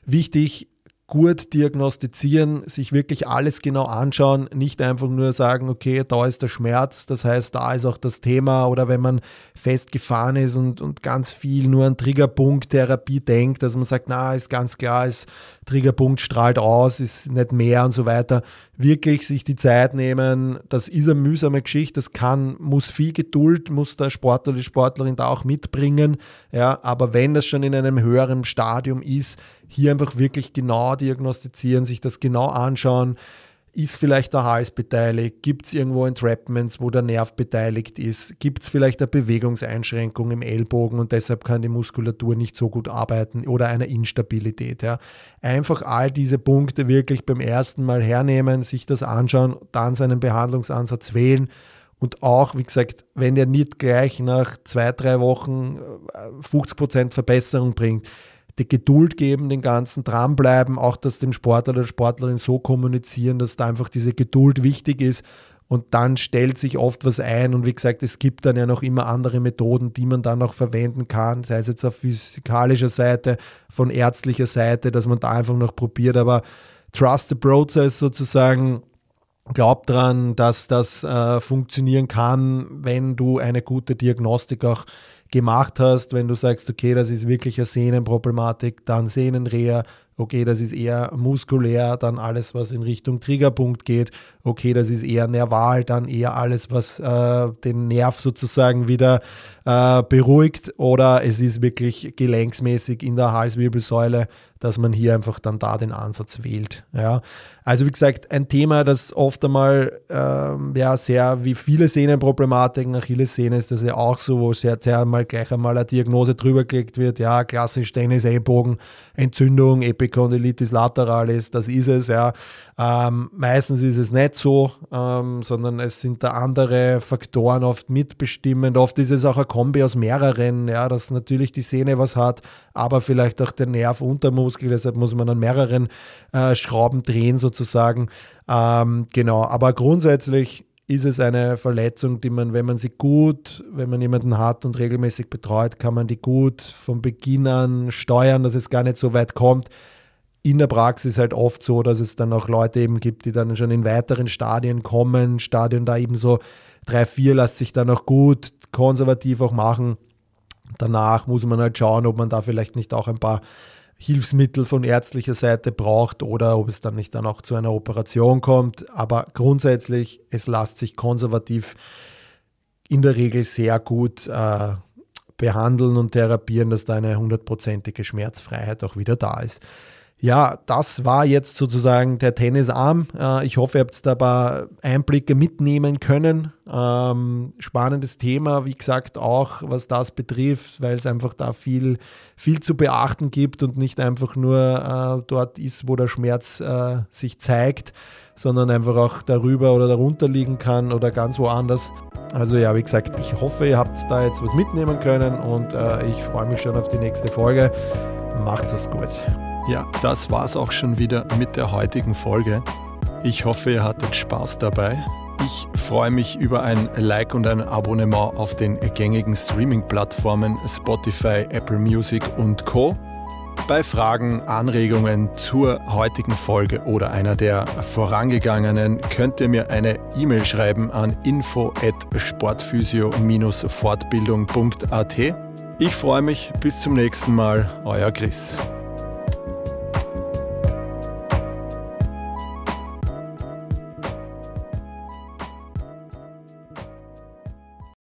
[SPEAKER 1] Wichtig gut diagnostizieren, sich wirklich alles genau anschauen, nicht einfach nur sagen, okay, da ist der Schmerz, das heißt, da ist auch das Thema oder wenn man festgefahren ist und, und ganz viel nur an Triggerpunkt Therapie denkt, dass man sagt, na, ist ganz klar, ist Triggerpunkt strahlt aus, ist nicht mehr und so weiter. Wirklich sich die Zeit nehmen, das ist eine mühsame Geschichte, das kann, muss viel Geduld, muss der Sportler, die Sportlerin da auch mitbringen, ja, aber wenn das schon in einem höheren Stadium ist, hier einfach wirklich genau diagnostizieren, sich das genau anschauen. Ist vielleicht der Hals beteiligt? Gibt es irgendwo Entrapments, wo der Nerv beteiligt ist? Gibt es vielleicht eine Bewegungseinschränkung im Ellbogen und deshalb kann die Muskulatur nicht so gut arbeiten oder eine Instabilität? Ja? Einfach all diese Punkte wirklich beim ersten Mal hernehmen, sich das anschauen, dann seinen Behandlungsansatz wählen und auch, wie gesagt, wenn der nicht gleich nach zwei, drei Wochen 50% äh, Verbesserung bringt, die Geduld geben, den ganzen dranbleiben, auch dass dem Sportler oder Sportlerin so kommunizieren, dass da einfach diese Geduld wichtig ist. Und dann stellt sich oft was ein und wie gesagt, es gibt dann ja noch immer andere Methoden, die man dann noch verwenden kann, sei es jetzt auf physikalischer Seite, von ärztlicher Seite, dass man da einfach noch probiert, aber trust the process sozusagen, glaub dran, dass das äh, funktionieren kann, wenn du eine gute Diagnostik auch gemacht hast, wenn du sagst, okay, das ist wirklich eine Sehnenproblematik, dann Sehnenreha, okay, das ist eher muskulär, dann alles, was in Richtung Triggerpunkt geht, okay, das ist eher nerval, dann eher alles, was äh, den Nerv sozusagen wieder äh, beruhigt oder es ist wirklich gelenksmäßig in der Halswirbelsäule, dass man hier einfach dann da den Ansatz wählt. Ja. Also wie gesagt, ein Thema, das oft einmal ähm, ja, sehr wie viele Sehnenproblematiken, Achillessehne ist das ja auch so, wo sehr, sehr mal gleich einmal eine Diagnose drüber gelegt wird, ja, klassisch Tennis, Ellbogen, Entzündung, Epicondylitis lateralis, das ist es, ja. Ähm, meistens ist es nicht so, ähm, sondern es sind da andere Faktoren oft mitbestimmend. Oft ist es auch ein Kombi aus mehreren, ja, dass natürlich die Sehne was hat, aber vielleicht auch der Nerv Untermuskel, deshalb muss man an mehreren äh, Schrauben drehen sozusagen. Ähm, genau, aber grundsätzlich ist es eine Verletzung, die man, wenn man sie gut, wenn man jemanden hat und regelmäßig betreut, kann man die gut von Beginn an steuern, dass es gar nicht so weit kommt in der Praxis halt oft so, dass es dann auch Leute eben gibt, die dann schon in weiteren Stadien kommen. Stadion da eben so drei, vier lässt sich dann auch gut konservativ auch machen. Danach muss man halt schauen, ob man da vielleicht nicht auch ein paar Hilfsmittel von ärztlicher Seite braucht oder ob es dann nicht dann auch zu einer Operation kommt. Aber grundsätzlich, es lässt sich konservativ in der Regel sehr gut äh, behandeln und therapieren, dass da eine hundertprozentige Schmerzfreiheit auch wieder da ist. Ja, das war jetzt sozusagen der Tennisarm. Äh, ich hoffe, ihr habt da ein paar Einblicke mitnehmen können. Ähm, spannendes Thema, wie gesagt, auch was das betrifft, weil es einfach da viel, viel zu beachten gibt und nicht einfach nur äh, dort ist, wo der Schmerz äh, sich zeigt, sondern einfach auch darüber oder darunter liegen kann oder ganz woanders. Also ja, wie gesagt, ich hoffe, ihr habt da jetzt was mitnehmen können und ich freue mich schon auf die nächste Folge. Macht's es gut.
[SPEAKER 2] Ja, das war's auch schon wieder mit der heutigen Folge. Ich hoffe, ihr hattet Spaß dabei. Ich freue mich über ein Like und ein Abonnement auf den gängigen Streaming-Plattformen Spotify, Apple Music und Co. Bei Fragen, Anregungen zur heutigen Folge oder einer der vorangegangenen könnt ihr mir eine E-Mail schreiben an info at sportphysio-fortbildung.at. Ich freue mich, bis zum nächsten Mal, euer Chris.